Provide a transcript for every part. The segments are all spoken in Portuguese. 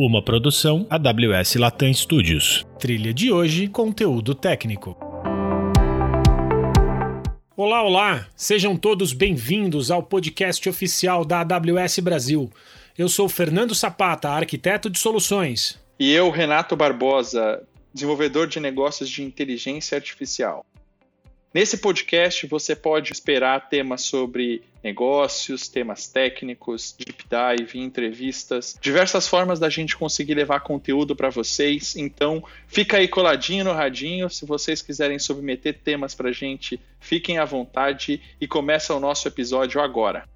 Uma produção AWS Latam Studios. Trilha de hoje, conteúdo técnico. Olá, olá! Sejam todos bem-vindos ao podcast oficial da AWS Brasil. Eu sou Fernando Sapata, arquiteto de soluções. E eu, Renato Barbosa, desenvolvedor de negócios de inteligência artificial. Nesse podcast você pode esperar temas sobre negócios, temas técnicos, deep dive, entrevistas, diversas formas da gente conseguir levar conteúdo para vocês. Então, fica aí coladinho no radinho. Se vocês quiserem submeter temas para gente, fiquem à vontade e começa o nosso episódio agora.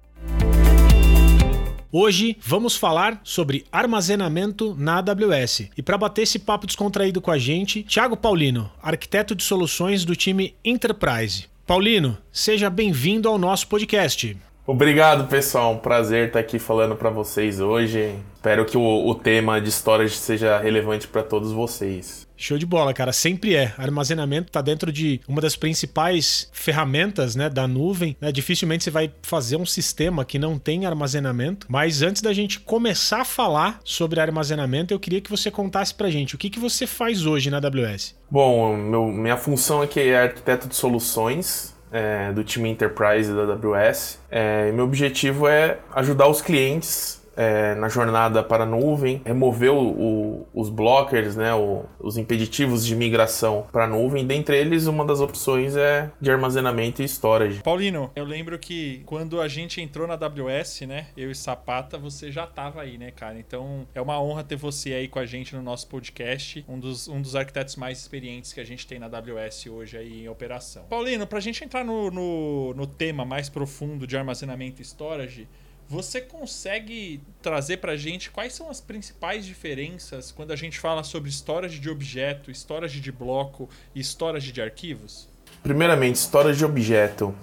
Hoje vamos falar sobre armazenamento na AWS. E para bater esse papo descontraído com a gente, Thiago Paulino, arquiteto de soluções do time Enterprise. Paulino, seja bem-vindo ao nosso podcast. Obrigado, pessoal. Um prazer estar aqui falando para vocês hoje. Espero que o, o tema de storage seja relevante para todos vocês. Show de bola, cara. Sempre é. Armazenamento está dentro de uma das principais ferramentas né, da nuvem. Né? Dificilmente você vai fazer um sistema que não tem armazenamento. Mas antes da gente começar a falar sobre armazenamento, eu queria que você contasse pra gente o que, que você faz hoje na AWS. Bom, meu, minha função aqui é arquiteto de soluções. É, do time Enterprise da AWS. É, meu objetivo é ajudar os clientes é, na jornada para a nuvem, removeu o, os blockers, né, o, os impeditivos de migração para a nuvem. Dentre eles, uma das opções é de armazenamento e storage. Paulino, eu lembro que quando a gente entrou na AWS, né, eu e Sapata, você já estava aí, né, cara? Então é uma honra ter você aí com a gente no nosso podcast, um dos, um dos arquitetos mais experientes que a gente tem na AWS hoje aí em operação. Paulino, para a gente entrar no, no, no tema mais profundo de armazenamento e storage, você consegue trazer para a gente quais são as principais diferenças quando a gente fala sobre storage de objeto, storage de bloco e storage de arquivos? Primeiramente, storage de objeto.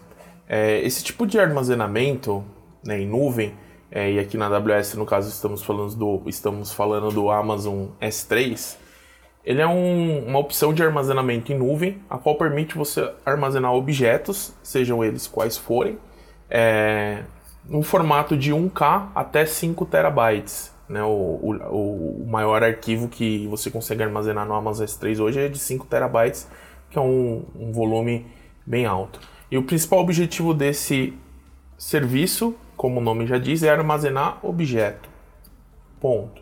É, esse tipo de armazenamento né, em nuvem, é, e aqui na AWS no caso estamos falando do, estamos falando do Amazon S3, ele é um, uma opção de armazenamento em nuvem, a qual permite você armazenar objetos, sejam eles quais forem, é, no formato de 1K até 5 terabytes. Né? O, o, o, maior arquivo que você consegue armazenar no Amazon S3 hoje é de 5 terabytes, que é um, um volume bem alto. E o principal objetivo desse serviço, como o nome já diz, é armazenar objeto. Ponto.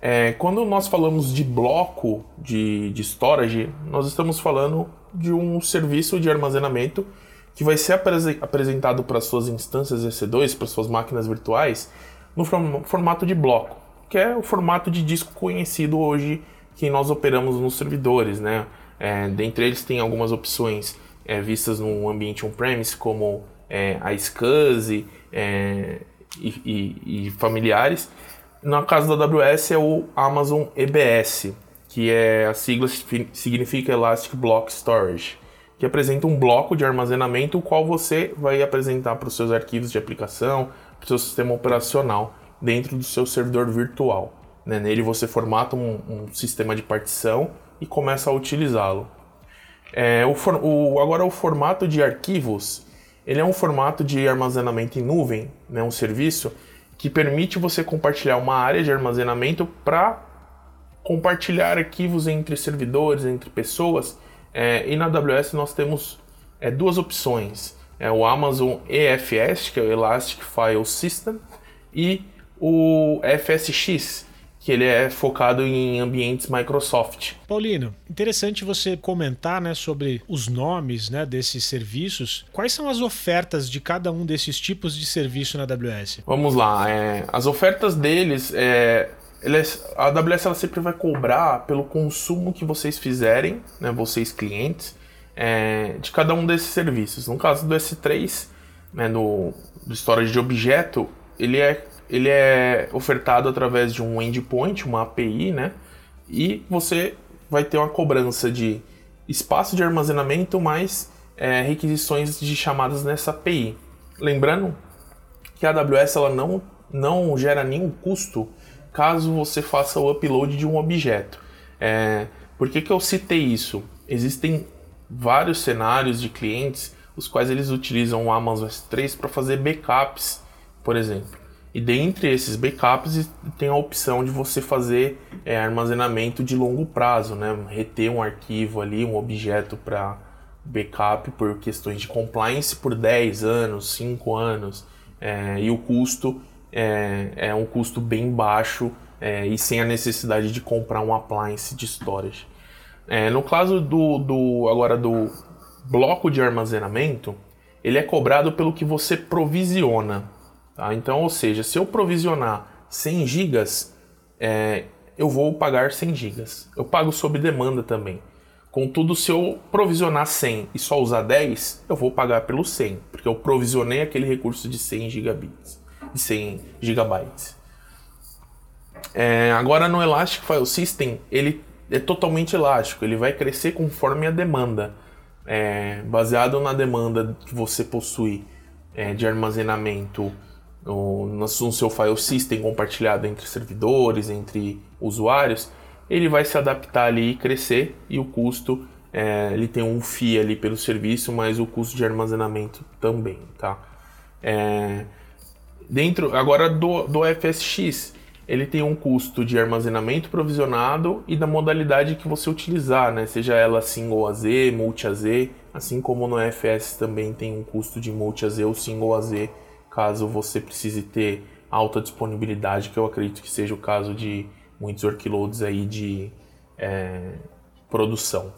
É, quando nós falamos de bloco de, de storage, nós estamos falando de um serviço de armazenamento que vai ser apresentado para suas instâncias EC2, para suas máquinas virtuais, no formato de bloco, que é o formato de disco conhecido hoje que nós operamos nos servidores, né? É, dentre eles tem algumas opções é, vistas no ambiente on-premise, como é, a SCSI é, e, e, e, familiares. No caso da AWS é o Amazon EBS, que é a sigla significa Elastic Block Storage que apresenta um bloco de armazenamento, o qual você vai apresentar para os seus arquivos de aplicação, para o seu sistema operacional, dentro do seu servidor virtual. Né? Nele você formata um, um, sistema de partição e começa a utilizá-lo. É, o, o, agora o formato de arquivos, ele é um formato de armazenamento em nuvem, né? um serviço que permite você compartilhar uma área de armazenamento para compartilhar arquivos entre servidores, entre pessoas, é, e na AWS nós temos é, duas opções. É o Amazon EFS, que é o Elastic File System, e o FSX, que ele é focado em ambientes Microsoft. Paulino, interessante você comentar né, sobre os nomes né, desses serviços. Quais são as ofertas de cada um desses tipos de serviço na AWS? Vamos lá. É, as ofertas deles é, a AWS ela sempre vai cobrar pelo consumo que vocês fizerem, né, vocês clientes, é, de cada um desses serviços. No caso do S3, né, do, do storage de objeto, ele é, ele é ofertado através de um endpoint, uma API, né, e você vai ter uma cobrança de espaço de armazenamento mais é, requisições de chamadas nessa API. Lembrando que a AWS ela não, não gera nenhum custo caso você faça o upload de um objeto. É, por que, que eu citei isso? Existem vários cenários de clientes os quais eles utilizam o Amazon S3 para fazer backups, por exemplo. E dentre esses backups tem a opção de você fazer é, armazenamento de longo prazo, né? reter um arquivo ali, um objeto para backup por questões de compliance por 10 anos, 5 anos, é, e o custo é, é, um custo bem baixo é, e sem a necessidade de comprar um appliance de storage. É, no caso do, do agora do bloco de armazenamento, ele é cobrado pelo que você provisiona. Tá? Então, ou seja, se eu provisionar 100 GB, é, eu vou pagar 100 GB. Eu pago sob demanda também. Contudo, se eu provisionar 100 e só usar 10, eu vou pagar pelo 100, porque eu provisionei aquele recurso de 100 gigabits, de 100 gigabytes. É, agora no Elastic File System, ele é totalmente elástico, ele vai crescer conforme a demanda, é, baseado na demanda que você possui é, de armazenamento no, no seu file system compartilhado entre servidores, entre usuários, ele vai se adaptar ali e crescer e o custo é, ele tem um FII ali pelo serviço, mas o custo de armazenamento também, tá? Dentro agora do, do FSX, ele tem um custo de armazenamento provisionado e da modalidade que você utilizar, né? Seja ela single AZ, multi AZ, assim como no FS também tem um custo de multi AZ ou single AZ, caso você precise ter alta disponibilidade, que eu acredito que seja o caso de muitos workloads aí de é, produção.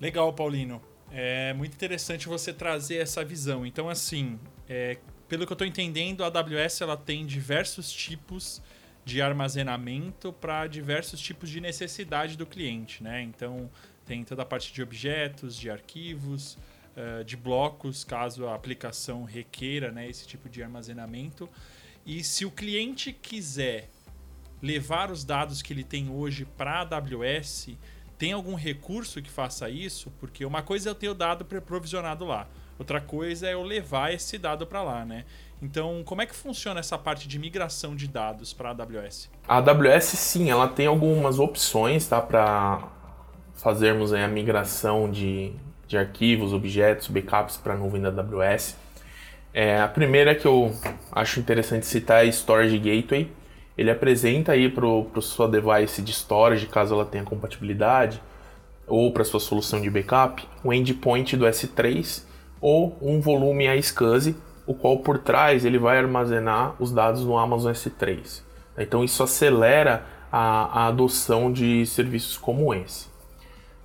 Legal, Paulino. É muito interessante você trazer essa visão. Então, assim, é, pelo que eu estou entendendo, a AWS ela tem diversos tipos de armazenamento para diversos tipos de necessidade do cliente, né? Então, tem toda a parte de objetos, de arquivos, uh, de blocos, caso a aplicação requeira né, esse tipo de armazenamento. E se o cliente quiser levar os dados que ele tem hoje para a AWS, tem algum recurso que faça isso? Porque uma coisa é eu ter o dado provisionado lá, outra coisa é eu levar esse dado para lá, né? Então, como é que funciona essa parte de migração de dados para a AWS? A AWS, sim, ela tem algumas opções tá, para fazermos a migração de, de arquivos, objetos, backups para a nuvem da AWS. É, a primeira que eu acho interessante citar é Storage Gateway ele apresenta aí para o sua device de storage, caso ela tenha compatibilidade, ou para sua solução de backup, o endpoint do S3 ou um volume iSCSI, o qual por trás ele vai armazenar os dados no Amazon S3. Então isso acelera a, a adoção de serviços como esse.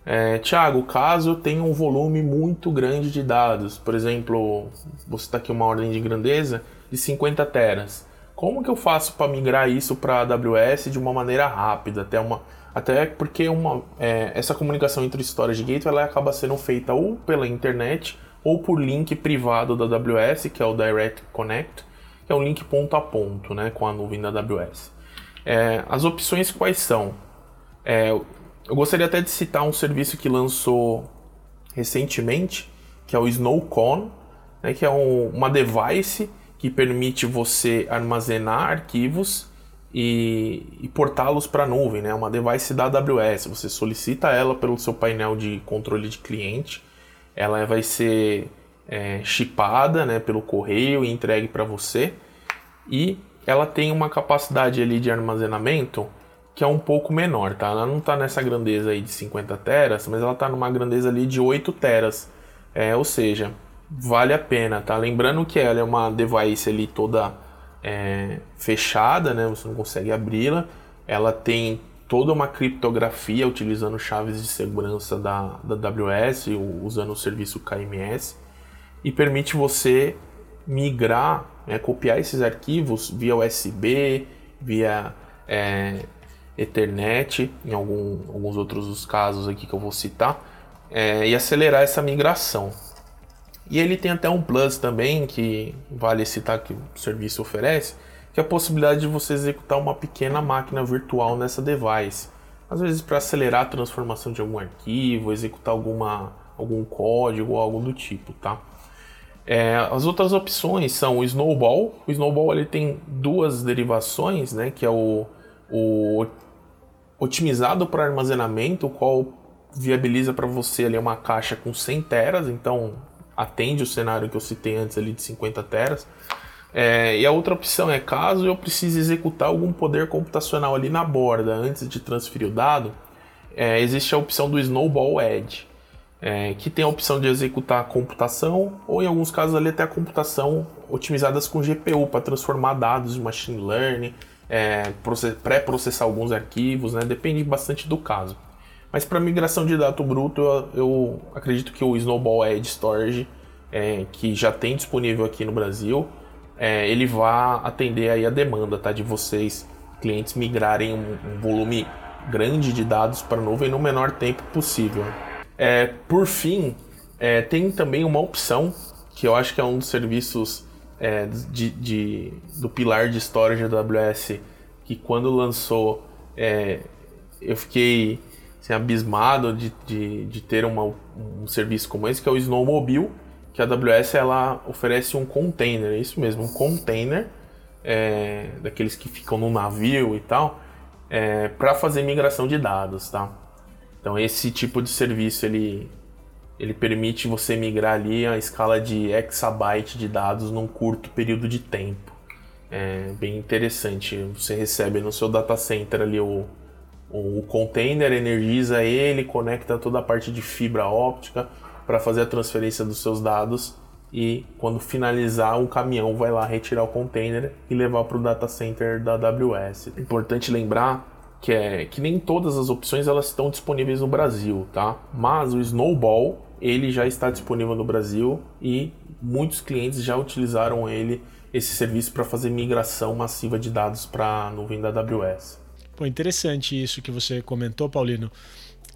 É, Tiago, caso tenha um volume muito grande de dados, por exemplo, você está aqui uma ordem de grandeza de 50 teras. Como que eu faço para migrar isso para a AWS de uma maneira rápida, até uma até porque uma, é, essa comunicação entre storage e gateway ela acaba sendo feita ou pela internet ou por link privado da AWS, que é o Direct Connect, que é um link ponto a ponto né, com a nuvem da AWS. É, as opções quais são? É, eu gostaria até de citar um serviço que lançou recentemente, que é o Snowcon, né, que é um, uma device que permite você armazenar arquivos e, e portá-los para a nuvem, né? Uma device da AWS. Você solicita ela pelo seu painel de controle de cliente, ela vai ser é, chipada, né, pelo correio e entregue para você e ela tem uma capacidade ali de armazenamento que é um pouco menor, tá? Ela não está nessa grandeza aí de 50 teras, mas ela está numa grandeza ali de 8 teras, é, ou seja, vale a pena, tá? Lembrando que ela é uma device ali toda é, fechada, né? Você não consegue abri-la. Ela tem toda uma criptografia utilizando chaves de segurança da, da AWS, usando o serviço KMS, e permite você migrar, né, copiar esses arquivos via USB, via é, Ethernet, em algum, alguns outros casos aqui que eu vou citar, é, e acelerar essa migração. E ele tem até um plus também, que vale citar que o serviço oferece, que é a possibilidade de você executar uma pequena máquina virtual nessa device. Às vezes para acelerar a transformação de algum arquivo, executar alguma, algum código ou algo do tipo, tá? É, as outras opções são o Snowball. O Snowball ele tem duas derivações, né? Que é o, o otimizado para armazenamento, o qual viabiliza para você ali uma caixa com 100 teras, então atende o cenário que eu citei antes ali de 50 teras. É, e a outra opção é caso eu precise executar algum poder computacional ali na borda antes de transferir o dado, é, existe a opção do Snowball Edge, é, que tem a opção de executar a computação ou em alguns casos ali até a computação otimizadas com GPU para transformar dados de machine learning, é, pré-processar alguns arquivos, né? depende bastante do caso. Mas para migração de dado bruto, eu, eu, acredito que o Snowball Edge Storage, é, que já tem disponível aqui no Brasil, é, ele vai atender aí a demanda tá, de vocês, clientes, migrarem um, um volume grande de dados para a nuvem no menor tempo possível. É, por fim, é, tem também uma opção que eu acho que é um dos serviços é, de, de, do pilar de storage da AWS que quando lançou é, eu fiquei assim, abismado de, de, de ter uma, um serviço como esse, que é o Snowmobile, que a AWS ela oferece um container, é isso mesmo, um container é, daqueles que ficam no navio e tal, é, para fazer migração de dados, tá? Então esse tipo de serviço ele ele permite você migrar ali a escala de exabyte de dados num curto período de tempo. É bem interessante. Você recebe no seu data center ali o, o container, energiza ele, conecta toda a parte de fibra óptica, para fazer a transferência dos seus dados e quando finalizar o caminhão vai lá retirar o container e levar para o data center da AWS. É importante lembrar que é que nem todas as opções elas estão disponíveis no Brasil, tá? Mas o Snowball ele já está disponível no Brasil e muitos clientes já utilizaram ele esse serviço para fazer migração massiva de dados para a nuvem da AWS. Pô, interessante isso que você comentou, Paulino,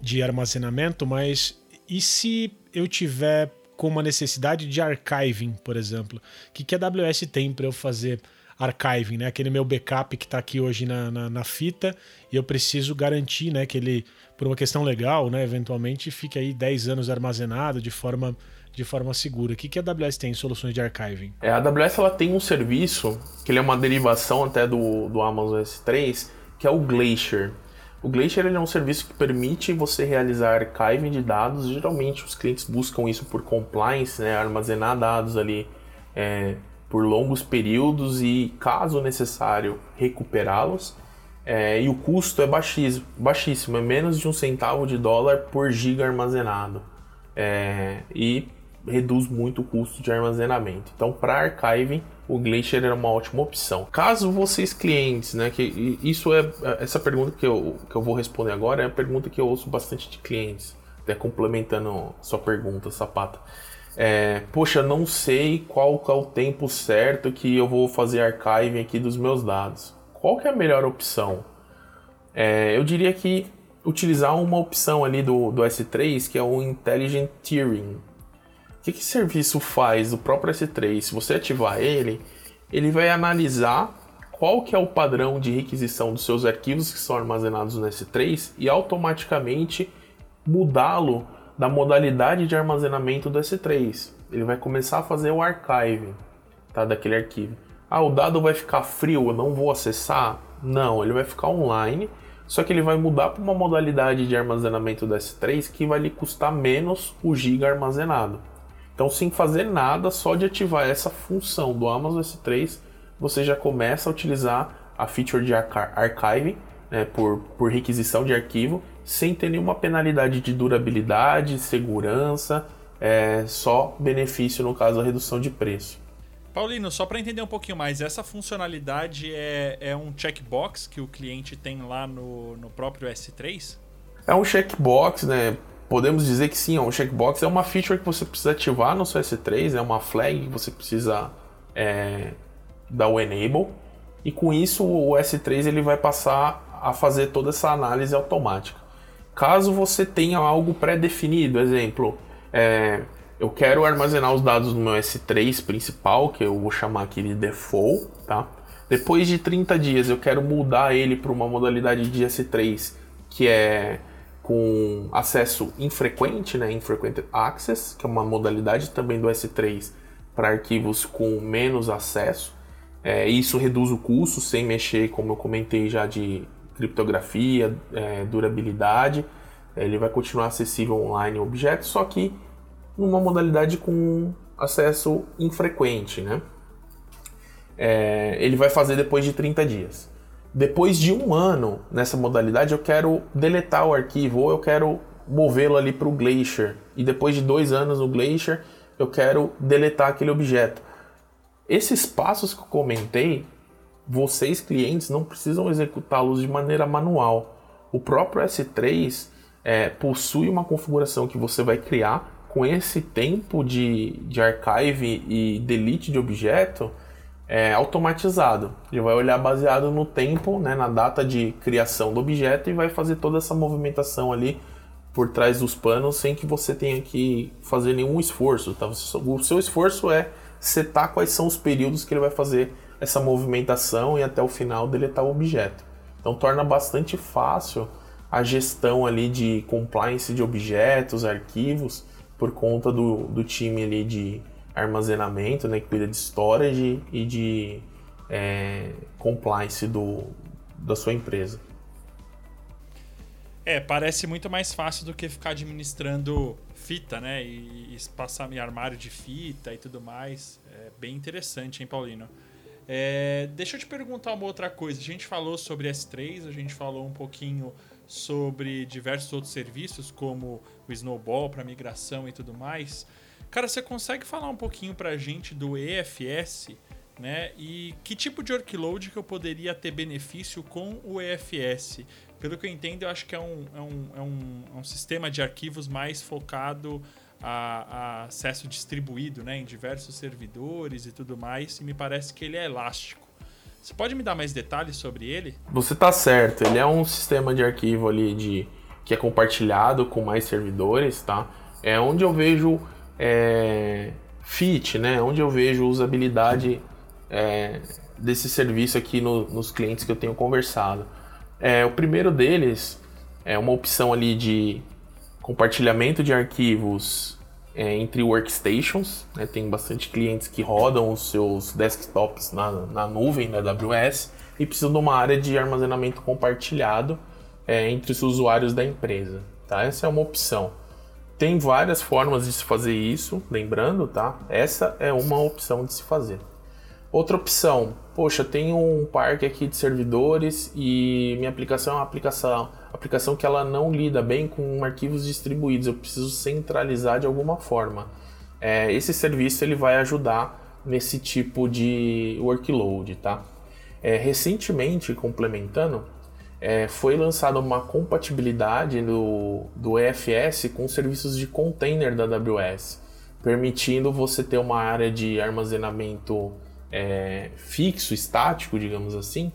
de armazenamento, mas e se eu tiver com uma necessidade de archiving, por exemplo? O que, que a AWS tem para eu fazer archiving, né? Aquele meu backup que está aqui hoje na, na, na, fita e eu preciso garantir, né, que ele, por uma questão legal, né, eventualmente fique aí 10 anos armazenado de forma de forma segura. O que, que a AWS tem em soluções de archiving? É, a AWS ela tem um serviço que ele é uma derivação até do, do Amazon S3, que é o Glacier. O Glacier é um serviço que permite você realizar archiving de dados. Geralmente os clientes buscam isso por compliance, né? armazenar dados ali é, por longos períodos e, caso necessário, recuperá-los. É, e o custo é baixíssimo, baixíssimo, é menos de um centavo de dólar por giga armazenado. É, e reduz muito o custo de armazenamento. Então, para archiving, o Glacier era uma ótima opção. Caso vocês clientes, né, que isso é essa pergunta que eu, que eu vou responder agora é a pergunta que eu ouço bastante de clientes, até complementando sua pergunta, Sapata. É, poxa, não sei qual é o tempo certo que eu vou fazer archiving aqui dos meus dados. Qual que é a melhor opção? É, eu diria que utilizar uma opção ali do, do S3 que é o Intelligent Tiering que, que serviço faz do próprio S3? Se você ativar ele, ele vai analisar qual que é o padrão de requisição dos seus arquivos que são armazenados no S3 e automaticamente mudá-lo da modalidade de armazenamento do S3. Ele vai começar a fazer o archive tá, daquele arquivo. Ah, o dado vai ficar frio, eu não vou acessar? Não, ele vai ficar online, só que ele vai mudar para uma modalidade de armazenamento do S3 que vai lhe custar menos o giga armazenado. Então, sem fazer nada, só de ativar essa função do Amazon S3, você já começa a utilizar a feature de archive né, por, por requisição de arquivo, sem ter nenhuma penalidade de durabilidade, segurança, é, só benefício no caso da redução de preço. Paulino, só para entender um pouquinho mais, essa funcionalidade é, é um checkbox que o cliente tem lá no, no próprio S3? É um checkbox, né? Podemos dizer que sim, um checkbox, é uma feature que você precisa ativar no seu S3, é uma flag que você precisa é, dar o enable, e com isso o S3 ele vai passar a fazer toda essa análise automática. Caso você tenha algo pré-definido, exemplo, é, eu quero armazenar os dados no meu S3 principal, que eu vou chamar aqui de default, tá? Depois de 30 dias eu quero mudar ele para uma modalidade de S3 que é com acesso infrequente, né, infrequent access, que é uma modalidade também do S3 para arquivos com menos acesso. É, isso reduz o custo sem mexer, como eu comentei já, de criptografia, é, durabilidade. É, ele vai continuar acessível online objetos, só que numa modalidade com acesso infrequente, né? é, ele vai fazer depois de 30 dias. Depois de um ano nessa modalidade, eu quero deletar o arquivo ou eu quero movê-lo ali para o Glacier. E depois de dois anos no Glacier, eu quero deletar aquele objeto. Esses passos que eu comentei, vocês clientes não precisam executá-los de maneira manual. O próprio S3 é, possui uma configuração que você vai criar com esse tempo de, de archive e delete de objeto é, automatizado. Ele vai olhar baseado no tempo, né, na data de criação do objeto e vai fazer toda essa movimentação ali por trás dos panos sem que você tenha que fazer nenhum esforço. Tá? O seu esforço é setar quais são os períodos que ele vai fazer essa movimentação e até o final deletar o objeto. Então torna bastante fácil a gestão ali de compliance de objetos, arquivos, por conta do, do time ali de armazenamento, né, que cuida de storage e de é, compliance do, da sua empresa. É, parece muito mais fácil do que ficar administrando fita, né? E, e em armário de fita e tudo mais. É bem interessante, hein, Paulino? É, deixa eu te perguntar uma outra coisa. A gente falou sobre S3, a gente falou um pouquinho sobre diversos outros serviços, como o Snowball para migração e tudo mais. Cara, você consegue falar um pouquinho para a gente do EFS, né? E que tipo de workload que eu poderia ter benefício com o EFS? Pelo que eu entendo, eu acho que é um, é um, é um, é um sistema de arquivos mais focado a, a, acesso distribuído né, em diversos servidores e tudo mais, e me parece que ele é elástico. Você pode me dar mais detalhes sobre ele? Você está certo, ele é um sistema de arquivo ali de que é compartilhado com mais servidores, tá? É onde eu vejo é, fit, né? Onde eu vejo usabilidade é, desse serviço aqui no, nos clientes que eu tenho conversado. É, o primeiro deles é uma opção ali de compartilhamento de arquivos é, entre workstations. Né? Tem bastante clientes que rodam os seus desktops na, na nuvem da AWS e precisam de uma área de armazenamento compartilhado é, entre os usuários da empresa. Tá? Essa é uma opção. Tem várias formas de se fazer isso, lembrando, tá? Essa é uma opção de se fazer. Outra opção, poxa, tenho um parque aqui de servidores e minha aplicação é uma aplicação, aplicação que ela não lida bem com arquivos distribuídos, eu preciso centralizar de alguma forma. É, esse serviço ele vai ajudar nesse tipo de workload, tá? É, recentemente, complementando, é, foi lançada uma compatibilidade do, do EFS com serviços de container da AWS, permitindo você ter uma área de armazenamento é, fixo, estático, digamos assim,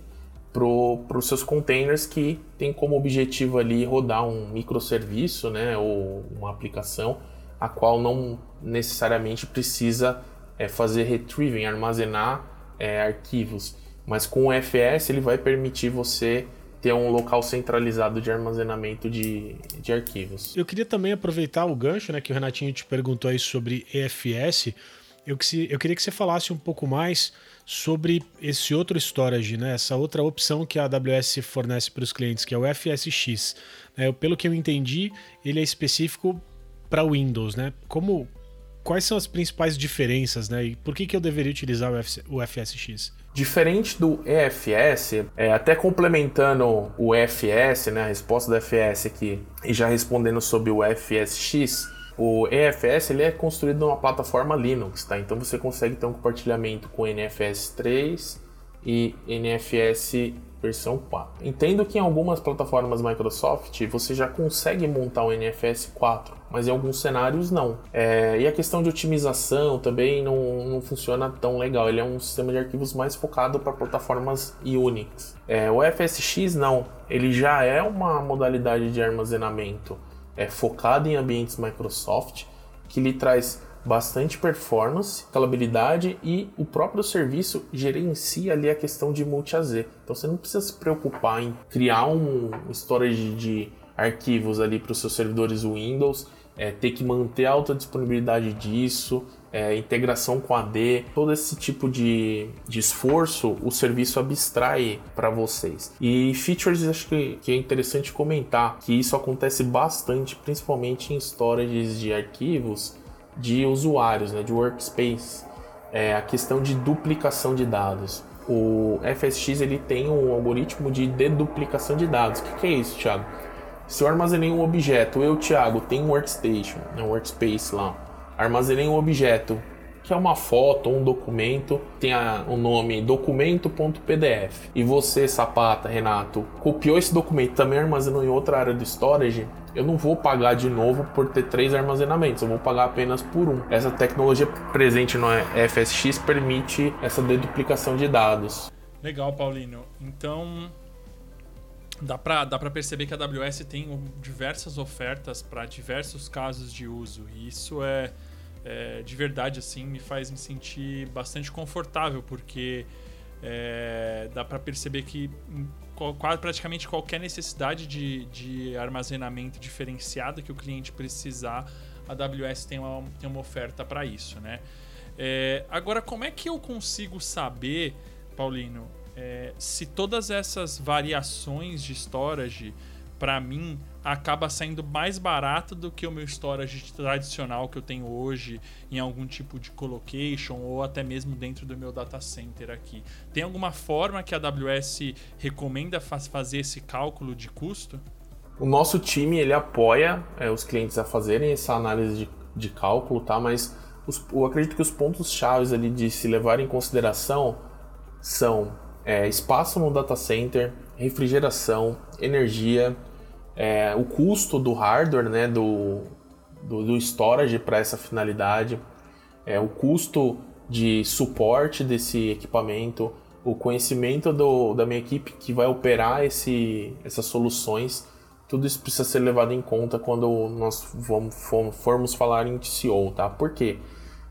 para os seus containers que tem como objetivo ali rodar um microserviço né, ou uma aplicação a qual não necessariamente precisa é, fazer retrieving, armazenar é, arquivos. Mas com o EFS ele vai permitir você ter um local centralizado de armazenamento de, de arquivos. Eu queria também aproveitar o gancho, né, que o Renatinho te perguntou aí sobre EFS. Eu, eu queria que você falasse um pouco mais sobre esse outro storage, né, essa outra opção que a AWS fornece para os clientes, que é o FSX. É, pelo que eu entendi, ele é específico para Windows, né? Como, quais são as principais diferenças, né? E por que, que eu deveria utilizar o, F, o FSX? Diferente do EFS, é, até complementando o EFS, né, a resposta do EFS aqui, e já respondendo sobre o FSX, o EFS ele é construído numa plataforma Linux, tá? Então você consegue ter um compartilhamento com NFS 3 e NFS versão 4. Entendo que em algumas plataformas Microsoft você já consegue montar o NFS 4, mas em alguns cenários não. É, e a questão de otimização também não, não funciona tão legal. Ele é um sistema de arquivos mais focado para plataformas Unix. É, o FSX não, ele já é uma modalidade de armazenamento é, focado em ambientes Microsoft que lhe traz bastante performance, escalabilidade e o próprio serviço gerencia ali a questão de multi-AZ. Então você não precisa se preocupar em criar um storage de arquivos ali para os seus servidores Windows, é, ter que manter a alta disponibilidade disso, é, integração com AD, todo esse tipo de, de esforço o serviço abstrai para vocês. E features acho que, que é interessante comentar que isso acontece bastante, principalmente em storages de arquivos de usuários, né, de workspace. é a questão de duplicação de dados. O FSX ele tem um algoritmo de deduplicação de dados. O que, que é isso, Thiago? Se eu armazenei um objeto, eu, Thiago, tenho um workstation, um workspace lá, armazenei um objeto que é uma foto ou um documento, tem o nome documento.pdf. E você, Sapata, Renato, copiou esse documento também armazenou em outra área do storage, eu não vou pagar de novo por ter três armazenamentos, eu vou pagar apenas por um. Essa tecnologia presente no FSX permite essa deduplicação de dados. Legal, Paulino. Então, dá para dá perceber que a AWS tem diversas ofertas para diversos casos de uso. E isso é é, de verdade assim me faz me sentir bastante confortável porque é, dá para perceber que praticamente qualquer necessidade de, de armazenamento diferenciado que o cliente precisar, a AWS tem uma, tem uma oferta para isso, né? É, agora, como é que eu consigo saber, Paulino, é, se todas essas variações de storage para mim acaba saindo mais barato do que o meu storage tradicional que eu tenho hoje em algum tipo de colocation ou até mesmo dentro do meu data center aqui. Tem alguma forma que a AWS recomenda faz, fazer esse cálculo de custo? O nosso time ele apoia é, os clientes a fazerem essa análise de, de cálculo, tá? Mas os, eu acredito que os pontos chaves ali de se levar em consideração são é, espaço no data center, refrigeração, energia, é, o custo do hardware, né, do, do, do storage para essa finalidade, é, o custo de suporte desse equipamento, o conhecimento do, da minha equipe que vai operar esse, essas soluções, tudo isso precisa ser levado em conta quando nós vamos, formos falar em TCO, tá? Por quê?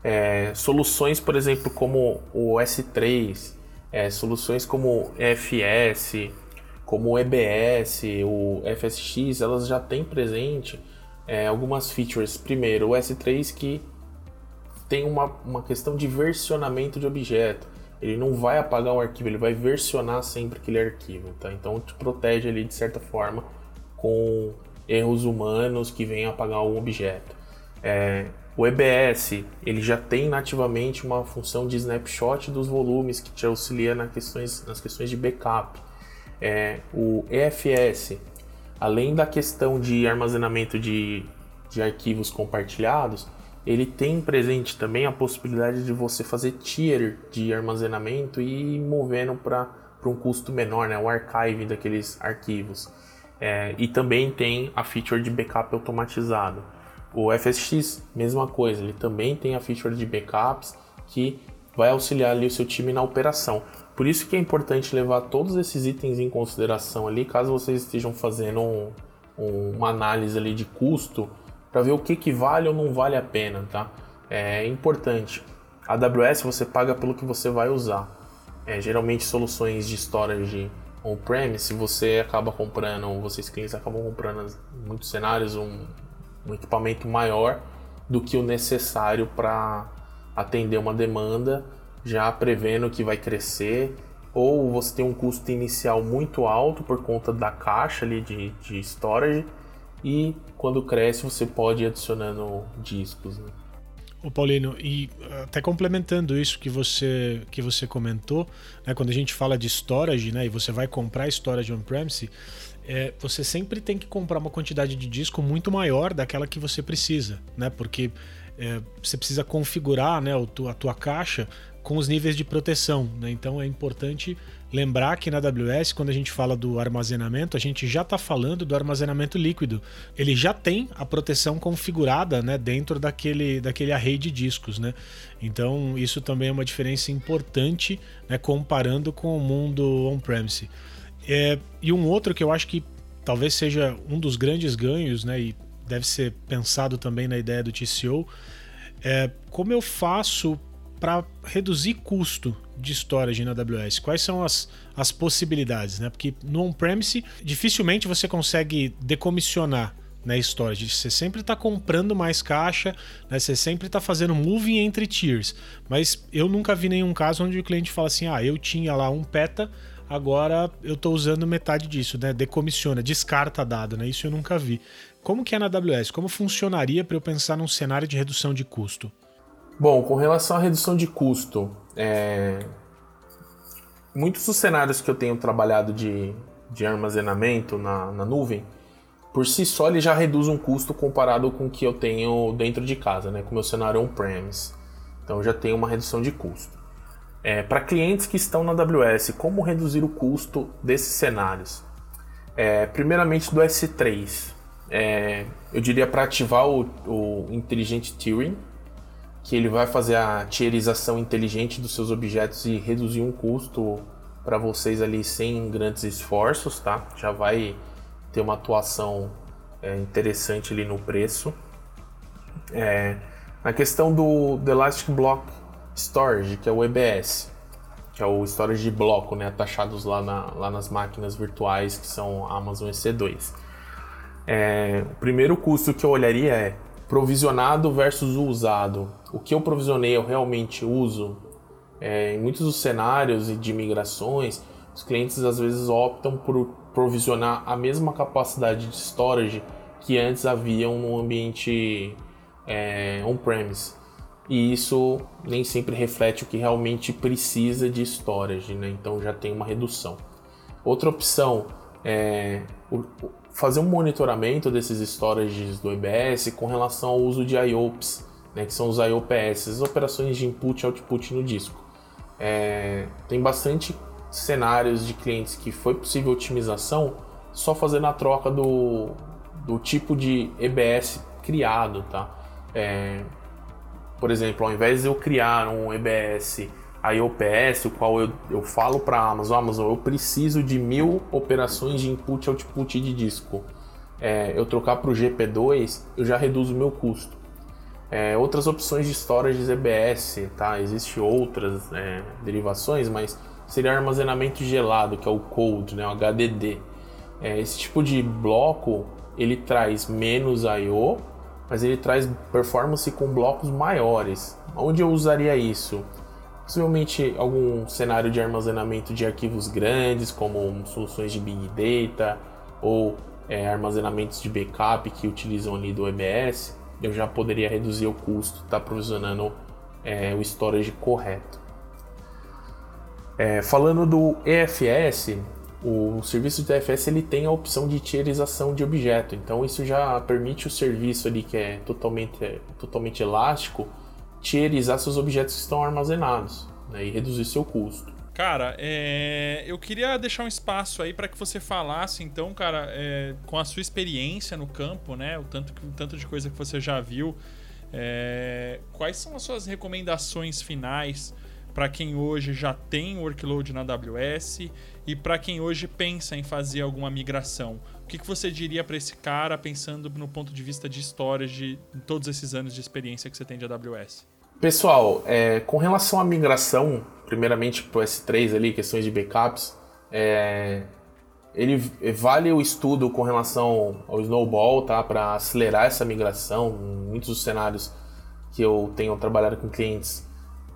É, soluções, por exemplo, como o S3, é, soluções como FS, como o EBS, o FSX, elas já têm presente é, algumas features. Primeiro, o S3 que tem uma, uma questão de versionamento de objeto. Ele não vai apagar o arquivo, ele vai versionar sempre aquele arquivo. Tá? Então te protege ali de certa forma com erros humanos que venham apagar um objeto. É, o EBS ele já tem nativamente uma função de snapshot dos volumes que te auxilia nas questões, nas questões de backup é, o EFS, além da questão de armazenamento de, de arquivos compartilhados, ele tem presente também a possibilidade de você fazer tier de armazenamento e ir movendo para um custo menor, né? o archive daqueles arquivos. É, e também tem a feature de backup automatizado. O FSX, mesma coisa, ele também tem a feature de backups que vai auxiliar ali o seu time na operação. Por isso que é importante levar todos esses itens em consideração ali, caso vocês estejam fazendo um, um, uma análise ali de custo, para ver o que, que vale ou não vale a pena, tá? É importante. A AWS você paga pelo que você vai usar. É, geralmente soluções de storage on-premise, você acaba comprando, vocês clientes acabam comprando em muitos cenários um, um equipamento maior do que o necessário para atender uma demanda já prevendo que vai crescer, ou você tem um custo inicial muito alto por conta da caixa ali de, de storage, e quando cresce você pode ir adicionando discos. Né? O Paulino, e até complementando isso que você que você comentou, né, quando a gente fala de storage, né, e você vai comprar storage on-premise, é, você sempre tem que comprar uma quantidade de disco muito maior daquela que você precisa, né? Porque é, você precisa configurar né, a tua caixa com os níveis de proteção. Né? Então é importante lembrar que na AWS, quando a gente fala do armazenamento, a gente já está falando do armazenamento líquido. Ele já tem a proteção configurada né, dentro daquele, daquele array de discos. Né? Então isso também é uma diferença importante né, comparando com o mundo on-premise. É, e um outro que eu acho que talvez seja um dos grandes ganhos, né, e deve ser pensado também na ideia do TCO, é como eu faço para reduzir custo de storage na AWS? Quais são as, as possibilidades? Né? Porque no on-premise, dificilmente você consegue decomissionar né, storage. Você sempre está comprando mais caixa, né, você sempre está fazendo moving entre tiers. Mas eu nunca vi nenhum caso onde o cliente fala assim: ah, eu tinha lá um peta, agora eu estou usando metade disso, né? Decomissiona, descarta dado, né? Isso eu nunca vi. Como que é na AWS? Como funcionaria para eu pensar num cenário de redução de custo? Bom, com relação à redução de custo, é... muitos dos cenários que eu tenho trabalhado de, de armazenamento na, na nuvem, por si só ele já reduz um custo comparado com o que eu tenho dentro de casa, né, com o meu cenário on-premise. Então já tem uma redução de custo. É, Para clientes que estão na AWS, como reduzir o custo desses cenários? É, primeiramente do S3. É, eu diria para ativar o, o Intelligent Tiering, que ele vai fazer a tierização inteligente dos seus objetos e reduzir um custo para vocês ali sem grandes esforços, tá? Já vai ter uma atuação é, interessante ali no preço. É, na questão do, do Elastic Block Storage, que é o EBS, que é o storage de bloco, né, taxados lá, na, lá nas máquinas virtuais que são Amazon EC2. É, o primeiro custo que eu olharia é provisionado versus usado. O que eu provisionei eu realmente uso? É, em muitos dos cenários de migrações, os clientes às vezes optam por provisionar a mesma capacidade de storage que antes haviam no ambiente é, on-premise. E isso nem sempre reflete o que realmente precisa de storage, né? então já tem uma redução. Outra opção é fazer um monitoramento desses storages do EBS com relação ao uso de IOPS, né, que são os IOPS, as operações de input e output no disco. É, tem bastante cenários de clientes que foi possível otimização só fazendo a troca do, do tipo de EBS criado, tá? É, por exemplo, ao invés de eu criar um EBS IOPS, o qual eu, eu falo para a Amazon, Amazon, eu preciso de mil operações de input e output de disco. É, eu trocar para o GP2, eu já reduzo o meu custo. É, outras opções de storage EBS, tá? Existem outras é, derivações, mas seria armazenamento gelado, que é o cold, né? o HDD. É, esse tipo de bloco, ele traz menos I/O, mas ele traz performance com blocos maiores. Onde eu usaria isso? Possivelmente algum cenário de armazenamento de arquivos grandes, como soluções de Big Data ou é, armazenamentos de backup que utilizam ali do EBS, eu já poderia reduzir o custo, tá provisionando é, o storage correto. É, falando do EFS, o serviço de EFS ele tem a opção de tierização de objeto, então isso já permite o serviço ali que é totalmente, totalmente elástico tierizar seus objetos que estão armazenados né, e reduzir seu custo. Cara, é... eu queria deixar um espaço aí para que você falasse, então, cara, é... com a sua experiência no campo, né, o tanto, o tanto de coisa que você já viu, é... quais são as suas recomendações finais para quem hoje já tem workload na AWS e para quem hoje pensa em fazer alguma migração? O que, que você diria para esse cara pensando no ponto de vista de storage, de todos esses anos de experiência que você tem de AWS? Pessoal, é, com relação à migração, primeiramente para o S3 ali, questões de backups, é, ele vale o estudo com relação ao Snowball, tá? Para acelerar essa migração. Muitos dos cenários que eu tenho trabalhado com clientes,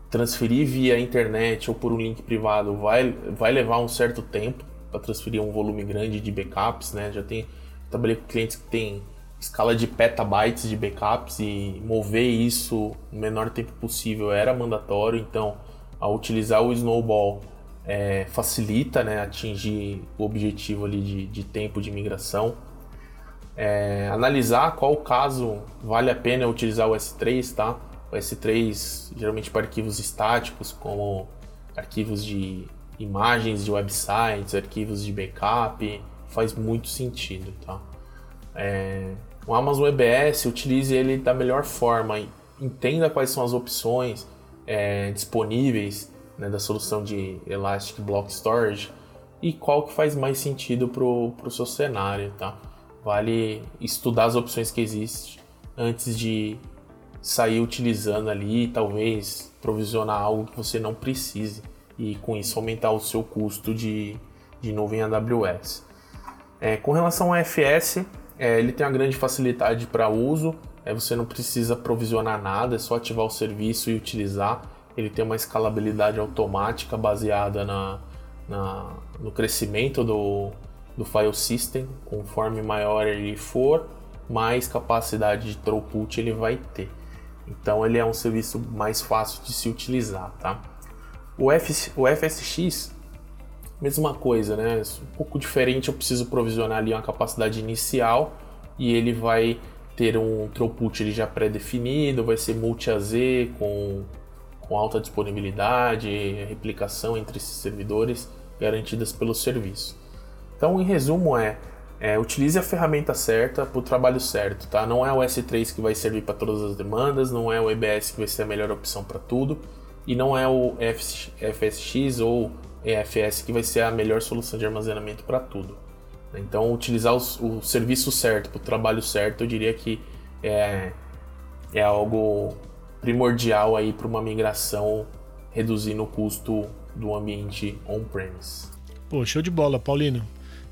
transferir via internet ou por um link privado vai, vai levar um certo tempo para transferir um volume grande de backups, né? Já tem trabalhei com clientes que têm escala de petabytes de backups e mover isso no menor tempo possível era mandatório, então ao utilizar o Snowball é, facilita né, atingir o objetivo ali de, de tempo de migração. É, analisar qual caso vale a pena utilizar o S3, tá? O S3 geralmente para arquivos estáticos, como arquivos de imagens de websites, arquivos de backup, faz muito sentido, tá? É, o Amazon EBS, utilize ele da melhor forma, entenda quais são as opções é, disponíveis né, da solução de Elastic Block Storage e qual que faz mais sentido para o seu cenário, tá? Vale estudar as opções que existem antes de sair utilizando ali e talvez provisionar algo que você não precise e com isso aumentar o seu custo de, de nuvem AWS. É, com relação ao FS, é, ele tem uma grande facilidade para uso, é, você não precisa provisionar nada, é só ativar o serviço e utilizar. Ele tem uma escalabilidade automática baseada na, na no crescimento do, do file system. Conforme maior ele for, mais capacidade de throughput ele vai ter. Então ele é um serviço mais fácil de se utilizar, tá? O, F, o FSX, mesma coisa, né? Um pouco diferente, eu preciso provisionar ali uma capacidade inicial e ele vai ter um throughput ele já pré-definido, vai ser multi-AZ com, com alta disponibilidade, replicação entre esses servidores garantidas pelo serviço. Então, em resumo, é, é utilize a ferramenta certa para o trabalho certo, tá? Não é o S3 que vai servir para todas as demandas, não é o EBS que vai ser a melhor opção para tudo, e não é o FSX ou EFS que vai ser a melhor solução de armazenamento para tudo. Então, utilizar o, o serviço certo para o trabalho certo, eu diria que é, é algo primordial aí para uma migração reduzindo o custo do ambiente on-premise. Pô, show de bola, Paulino.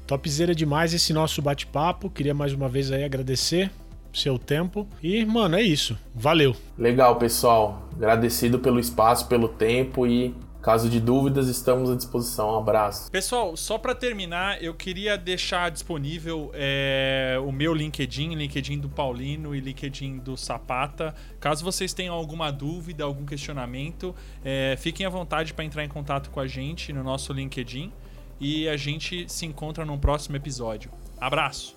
Topzera demais esse nosso bate-papo. Queria mais uma vez aí agradecer seu tempo. E, mano, é isso. Valeu. Legal, pessoal. Agradecido pelo espaço, pelo tempo e Caso de dúvidas, estamos à disposição. Um abraço. Pessoal, só para terminar, eu queria deixar disponível é, o meu LinkedIn, LinkedIn do Paulino e LinkedIn do Sapata. Caso vocês tenham alguma dúvida, algum questionamento, é, fiquem à vontade para entrar em contato com a gente no nosso LinkedIn e a gente se encontra num próximo episódio. Abraço!